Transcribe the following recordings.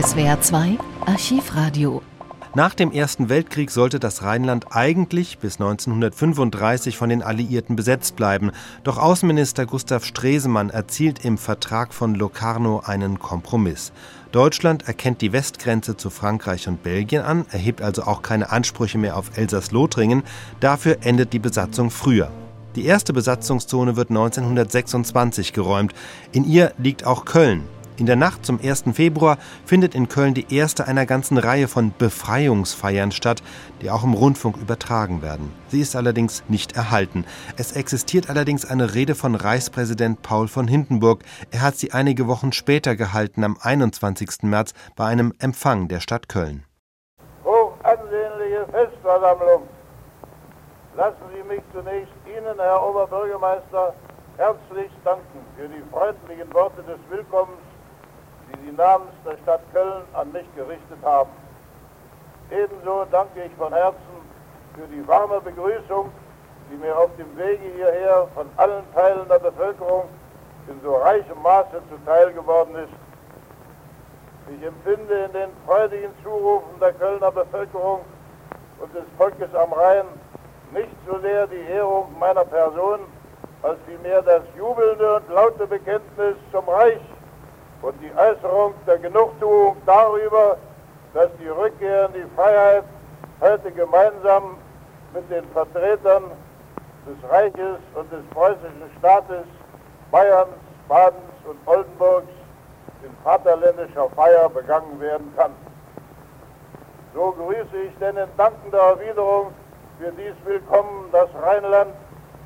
SWR 2 Archivradio nach dem Ersten Weltkrieg sollte das Rheinland eigentlich bis 1935 von den Alliierten besetzt bleiben. Doch Außenminister Gustav Stresemann erzielt im Vertrag von Locarno einen Kompromiss. Deutschland erkennt die Westgrenze zu Frankreich und Belgien an, erhebt also auch keine Ansprüche mehr auf Elsass-Lothringen. Dafür endet die Besatzung früher. Die erste Besatzungszone wird 1926 geräumt. In ihr liegt auch Köln. In der Nacht zum 1. Februar findet in Köln die erste einer ganzen Reihe von Befreiungsfeiern statt, die auch im Rundfunk übertragen werden. Sie ist allerdings nicht erhalten. Es existiert allerdings eine Rede von Reichspräsident Paul von Hindenburg. Er hat sie einige Wochen später gehalten, am 21. März, bei einem Empfang der Stadt Köln. Hochansehnliche Festversammlung, lassen Sie mich zunächst Ihnen, Herr Oberbürgermeister, herzlich danken für die freundlichen Worte des Willkommens die Sie namens der Stadt Köln an mich gerichtet haben. Ebenso danke ich von Herzen für die warme Begrüßung, die mir auf dem Wege hierher von allen Teilen der Bevölkerung in so reichem Maße zuteil geworden ist. Ich empfinde in den freudigen Zurufen der Kölner Bevölkerung und des Volkes am Rhein nicht so sehr die Ehrung meiner Person, als vielmehr das jubelnde und laute Bekenntnis zum Reich und die Äußerung der Genugtuung darüber, dass die Rückkehr in die Freiheit heute gemeinsam mit den Vertretern des Reiches und des preußischen Staates Bayerns, Badens und Oldenburgs in vaterländischer Feier begangen werden kann. So grüße ich denn in dankender Erwiderung für dies Willkommen das Rheinland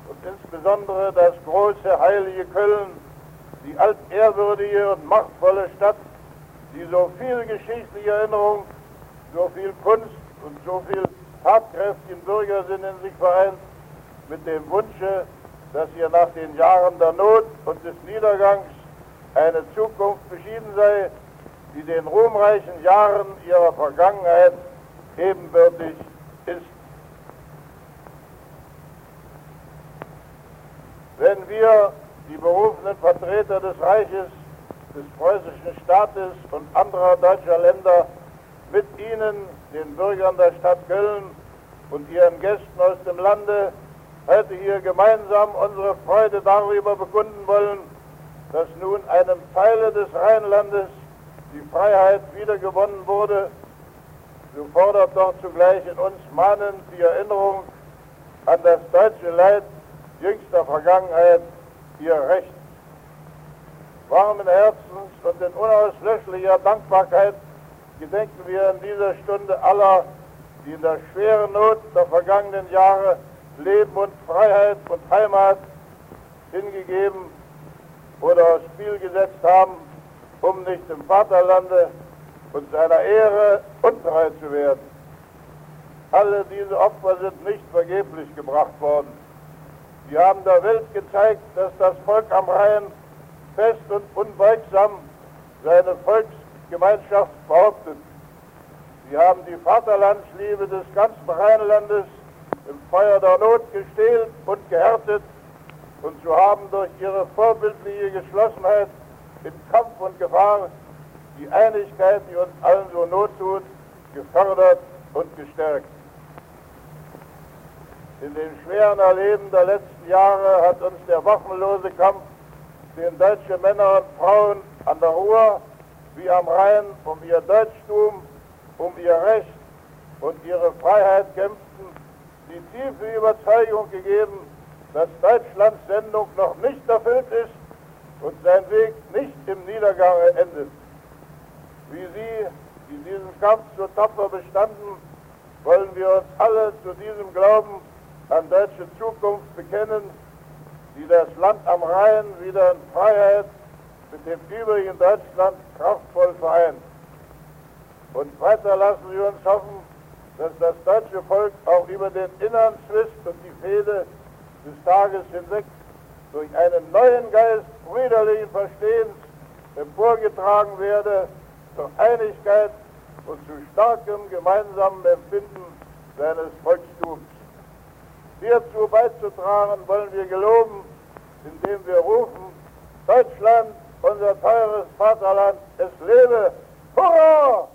und insbesondere das große heilige Köln, die altehrwürdige und machtvolle Stadt, die so viel geschichtliche Erinnerung, so viel Kunst und so viel tatkräftigen Bürgersinn in sich vereint, mit dem Wunsche, dass ihr nach den Jahren der Not und des Niedergangs eine Zukunft beschieden sei, die den ruhmreichen Jahren ihrer Vergangenheit ebenbürtig ist. Wenn wir die berufenen Vertreter des Reiches, des preußischen Staates und anderer deutscher Länder mit Ihnen, den Bürgern der Stadt Köln und Ihren Gästen aus dem Lande, heute hier gemeinsam unsere Freude darüber bekunden wollen, dass nun einem Teile des Rheinlandes die Freiheit wiedergewonnen wurde, so fordert doch zugleich in uns mahnend die Erinnerung an das deutsche Leid jüngster Vergangenheit ihr Recht. Warmen Herzens und in unauslöschlicher Dankbarkeit gedenken wir in dieser Stunde aller, die in der schweren Not der vergangenen Jahre Leben und Freiheit und Heimat hingegeben oder aufs Spiel gesetzt haben, um nicht im Vaterlande und seiner Ehre untreu zu werden. Alle diese Opfer sind nicht vergeblich gebracht worden. Sie haben der Welt gezeigt, dass das Volk am Rhein fest und unbeugsam seine Volksgemeinschaft behauptet. Sie haben die Vaterlandsliebe des ganzen Rheinlandes im Feuer der Not gestählt und gehärtet und so haben durch ihre vorbildliche Geschlossenheit in Kampf und Gefahr die Einigkeit, die uns allen so Not tut, gefördert und gestärkt. In dem schweren Erleben der letzten Jahre hat uns der waffenlose Kampf, den deutsche Männer und Frauen an der Ruhr wie am Rhein um ihr Deutschtum, um ihr Recht und ihre Freiheit kämpften, die tiefe Überzeugung gegeben, dass Deutschlands Sendung noch nicht erfüllt ist und sein Weg nicht im Niedergang endet. Wie Sie, die diesen Kampf so tapfer bestanden, wollen wir uns alle zu diesem Glauben an deutsche Zukunft bekennen, die das Land am Rhein wieder in Freiheit mit dem übrigen Deutschland kraftvoll vereint. Und weiter lassen Sie uns hoffen, dass das deutsche Volk auch über den inneren Zwist und die Fehde des Tages hinweg durch einen neuen Geist brüderlichen Verstehens emporgetragen werde zur Einigkeit und zu starkem gemeinsamen Empfinden seines Volkstums. Hierzu beizutragen, wollen wir geloben, indem wir rufen, Deutschland, unser teures Vaterland, es lebe! Hurra!